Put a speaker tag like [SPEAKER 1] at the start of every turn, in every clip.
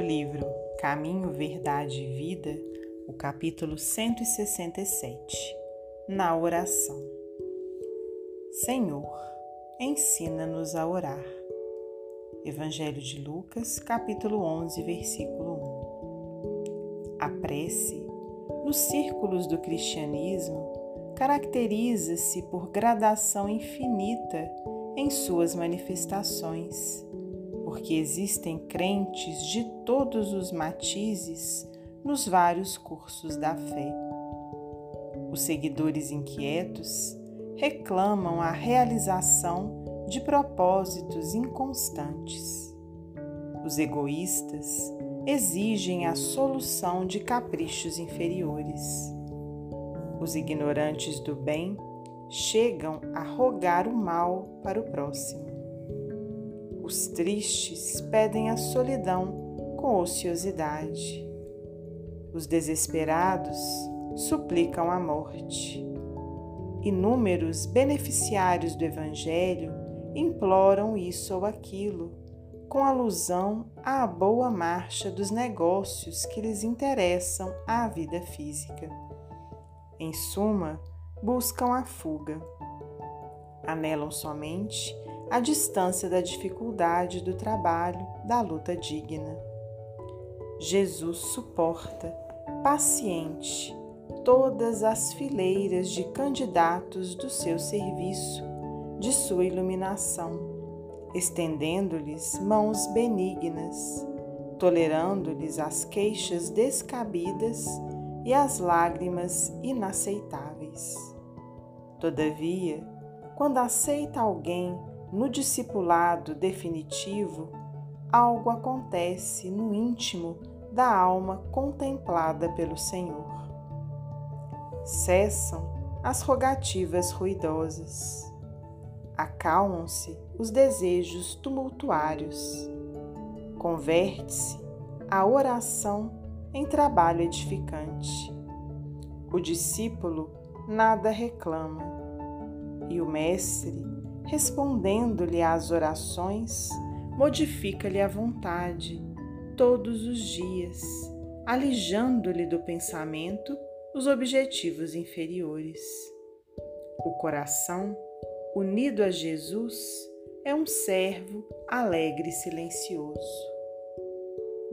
[SPEAKER 1] livro Caminho, Verdade e Vida, o capítulo 167, na oração. Senhor, ensina-nos a orar. Evangelho de Lucas, capítulo 11, versículo 1. A prece, nos círculos do cristianismo, caracteriza-se por gradação infinita em suas manifestações porque existem crentes de todos os matizes nos vários cursos da fé. Os seguidores inquietos reclamam a realização de propósitos inconstantes. Os egoístas exigem a solução de caprichos inferiores. Os ignorantes do bem chegam a rogar o mal para o próximo. Os tristes pedem a solidão com ociosidade. Os desesperados suplicam a morte. Inúmeros beneficiários do Evangelho imploram isso ou aquilo, com alusão à boa marcha dos negócios que lhes interessam à vida física. Em suma, buscam a fuga. Anelam somente a distância da dificuldade do trabalho, da luta digna. Jesus suporta, paciente, todas as fileiras de candidatos do seu serviço, de sua iluminação, estendendo-lhes mãos benignas, tolerando-lhes as queixas descabidas e as lágrimas inaceitáveis. Todavia, quando aceita alguém no discipulado definitivo, algo acontece no íntimo da alma contemplada pelo Senhor. Cessam as rogativas ruidosas, acalmam-se os desejos tumultuários, converte-se a oração em trabalho edificante. O discípulo nada reclama e o Mestre respondendo-lhe às orações, modifica-lhe a vontade todos os dias, alijando-lhe do pensamento os objetivos inferiores. O coração, unido a Jesus, é um servo alegre e silencioso.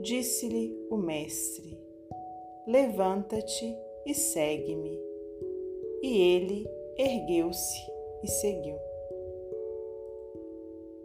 [SPEAKER 1] Disse-lhe o Mestre: Levanta-te e segue-me. E ele ergueu-se e seguiu.